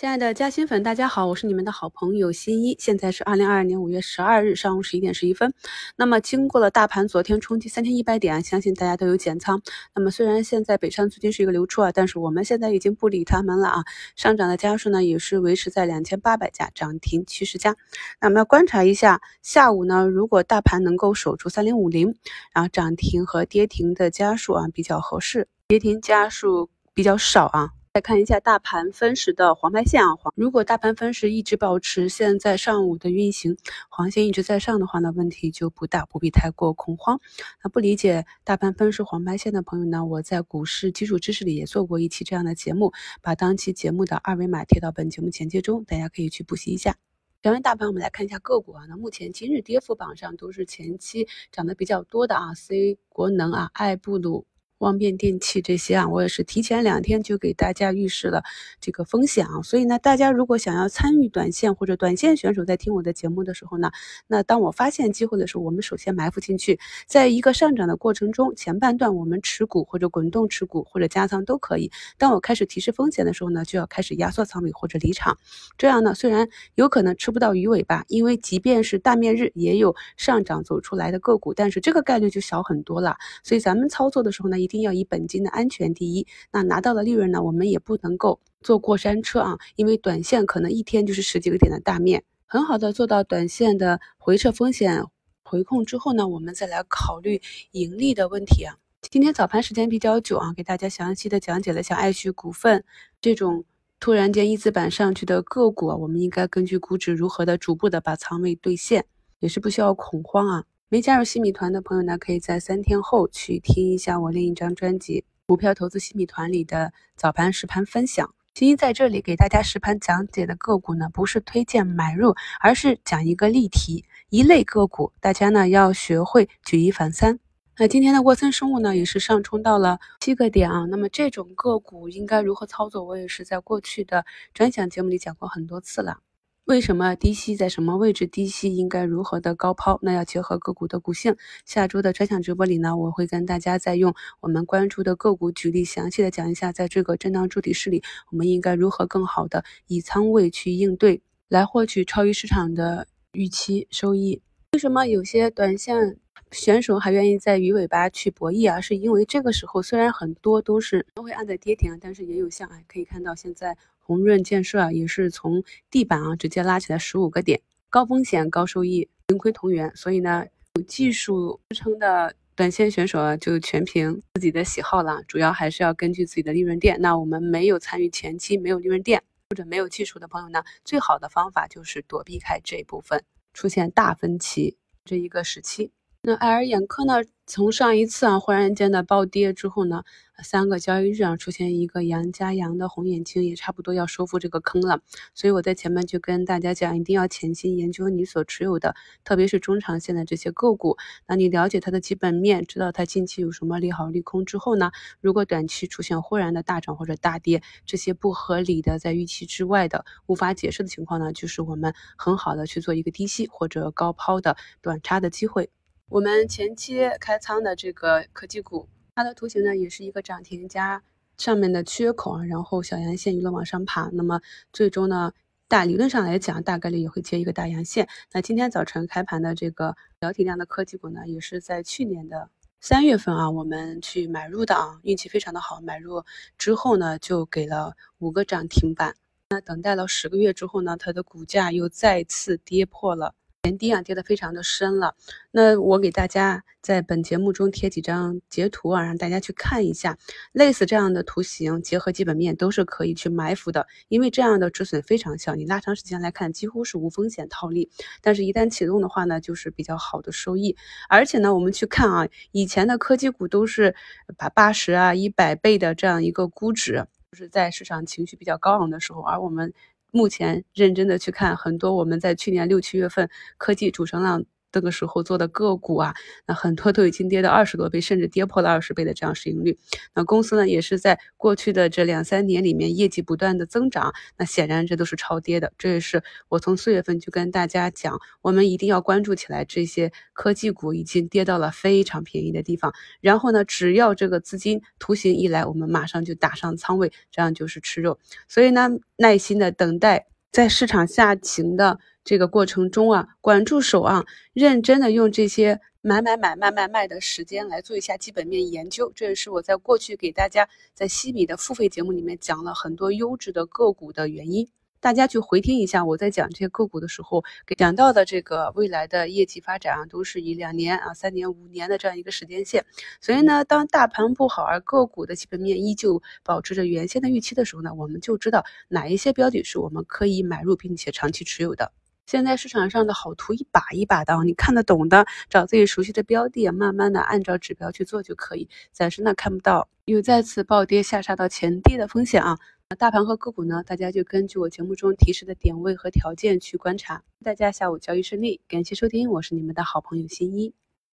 亲爱的嘉兴粉，大家好，我是你们的好朋友新一。现在是二零二二年五月十二日上午十一点十一分。那么，经过了大盘昨天冲击三千一百点，相信大家都有减仓。那么，虽然现在北上资金是一个流出啊，但是我们现在已经不理他们了啊。上涨的家数呢，也是维持在两千八百家，涨停七十家。那我们要观察一下下午呢，如果大盘能够守住三零五零，然后涨停和跌停的家数啊比较合适，跌停家数比较少啊。再看一下大盘分时的黄白线啊，黄如果大盘分时一直保持现在上午的运行，黄线一直在上的话呢，问题就不大，不必太过恐慌。那不理解大盘分时黄白线的朋友呢，我在股市基础知识里也做过一期这样的节目，把当期节目的二维码贴到本节目简介中，大家可以去补习一下。讲完大盘，我们来看一下个股啊。那目前今日跌幅榜上都是前期涨得比较多的啊，C 国能啊，爱布鲁。望变电器这些啊，我也是提前两天就给大家预示了这个风险啊，所以呢，大家如果想要参与短线或者短线选手在听我的节目的时候呢，那当我发现机会的时候，我们首先埋伏进去，在一个上涨的过程中，前半段我们持股或者滚动持股或者加仓都可以。当我开始提示风险的时候呢，就要开始压缩仓位或者离场。这样呢，虽然有可能吃不到鱼尾巴，因为即便是大面日也有上涨走出来的个股，但是这个概率就小很多了。所以咱们操作的时候呢，一。一定要以本金的安全第一。那拿到的利润呢，我们也不能够坐过山车啊，因为短线可能一天就是十几个点的大面，很好的做到短线的回撤风险回控之后呢，我们再来考虑盈利的问题啊。今天早盘时间比较久啊，给大家详细的讲解了像爱旭股份这种突然间一字板上去的个股，我们应该根据估值如何的逐步的把仓位兑现，也是不需要恐慌啊。没加入新米团的朋友呢，可以在三天后去听一下我另一张专辑《股票投资新米团》里的早盘实盘分享。其实在这里给大家实盘讲解的个股呢，不是推荐买入，而是讲一个例题，一类个股，大家呢要学会举一反三。那今天的沃森生物呢，也是上冲到了七个点啊。那么这种个股应该如何操作，我也是在过去的专享节目里讲过很多次了。为什么低吸在什么位置？低吸应该如何的高抛？那要结合个股的股性。下周的专享直播里呢，我会跟大家再用我们关注的个股举例，详细的讲一下，在这个震荡筑底市里，我们应该如何更好的以仓位去应对，来获取超于市场的预期收益。为什么有些短线选手还愿意在鱼尾巴去博弈啊？是因为这个时候虽然很多都是都会按在跌停，但是也有像啊，可以看到现在。宏润建设啊，也是从地板啊直接拉起来十五个点，高风险高收益，盈亏同源。所以呢，有技术支撑的短线选手啊，就全凭自己的喜好了，主要还是要根据自己的利润垫。那我们没有参与前期没有利润垫或者没有技术的朋友呢，最好的方法就是躲避开这一部分出现大分歧这一个时期。那爱尔眼科呢？从上一次啊忽然间的暴跌之后呢，三个交易日啊出现一个阳加阳的红眼睛，也差不多要收复这个坑了。所以我在前面就跟大家讲，一定要潜心研究你所持有的，特别是中长线的这些个股。那你了解它的基本面，知道它近期有什么利好利空之后呢，如果短期出现忽然的大涨或者大跌，这些不合理的在预期之外的无法解释的情况呢，就是我们很好的去做一个低吸或者高抛的短差的机会。我们前期开仓的这个科技股，它的图形呢也是一个涨停加上面的缺口啊，然后小阳线一路往上爬，那么最终呢，大理论上来讲，大概率也会接一个大阳线。那今天早晨开盘的这个小体量的科技股呢，也是在去年的三月份啊，我们去买入的啊，运气非常的好，买入之后呢，就给了五个涨停板。那等待了十个月之后呢，它的股价又再次跌破了。前低啊跌得非常的深了，那我给大家在本节目中贴几张截图啊，让大家去看一下，类似这样的图形，结合基本面都是可以去埋伏的，因为这样的止损非常小，你拉长时间来看几乎是无风险套利，但是一旦启动的话呢，就是比较好的收益，而且呢，我们去看啊，以前的科技股都是把八十啊一百倍的这样一个估值，就是在市场情绪比较高昂的时候，而我们。目前认真的去看很多我们在去年六七月份科技主升浪这个时候做的个股啊，那很多都已经跌到二十多倍，甚至跌破了二十倍的这样市盈率。那公司呢，也是在过去的这两三年里面业绩不断的增长，那显然这都是超跌的。这也是我从四月份就跟大家讲，我们一定要关注起来这些科技股已经跌到了非常便宜的地方。然后呢，只要这个资金图形一来，我们马上就打上仓位，这样就是吃肉。所以呢，耐心的等待，在市场下行的。这个过程中啊，管住手啊，认真的用这些买买买卖卖卖的时间来做一下基本面研究，这也是我在过去给大家在西米的付费节目里面讲了很多优质的个股的原因。大家去回听一下我在讲这些个股的时候，给讲到的这个未来的业绩发展啊，都是以两年啊、三年、五年的这样一个时间线。所以呢，当大盘不好而个股的基本面依旧保持着原先的预期的时候呢，我们就知道哪一些标的是我们可以买入并且长期持有的。现在市场上的好图一把一把的，你看得懂的，找自己熟悉的标的，慢慢的按照指标去做就可以。暂时呢看不到有再次暴跌下杀到前低的风险啊。大盘和个股呢，大家就根据我节目中提示的点位和条件去观察。大家下午交易顺利，感谢收听，我是你们的好朋友新一。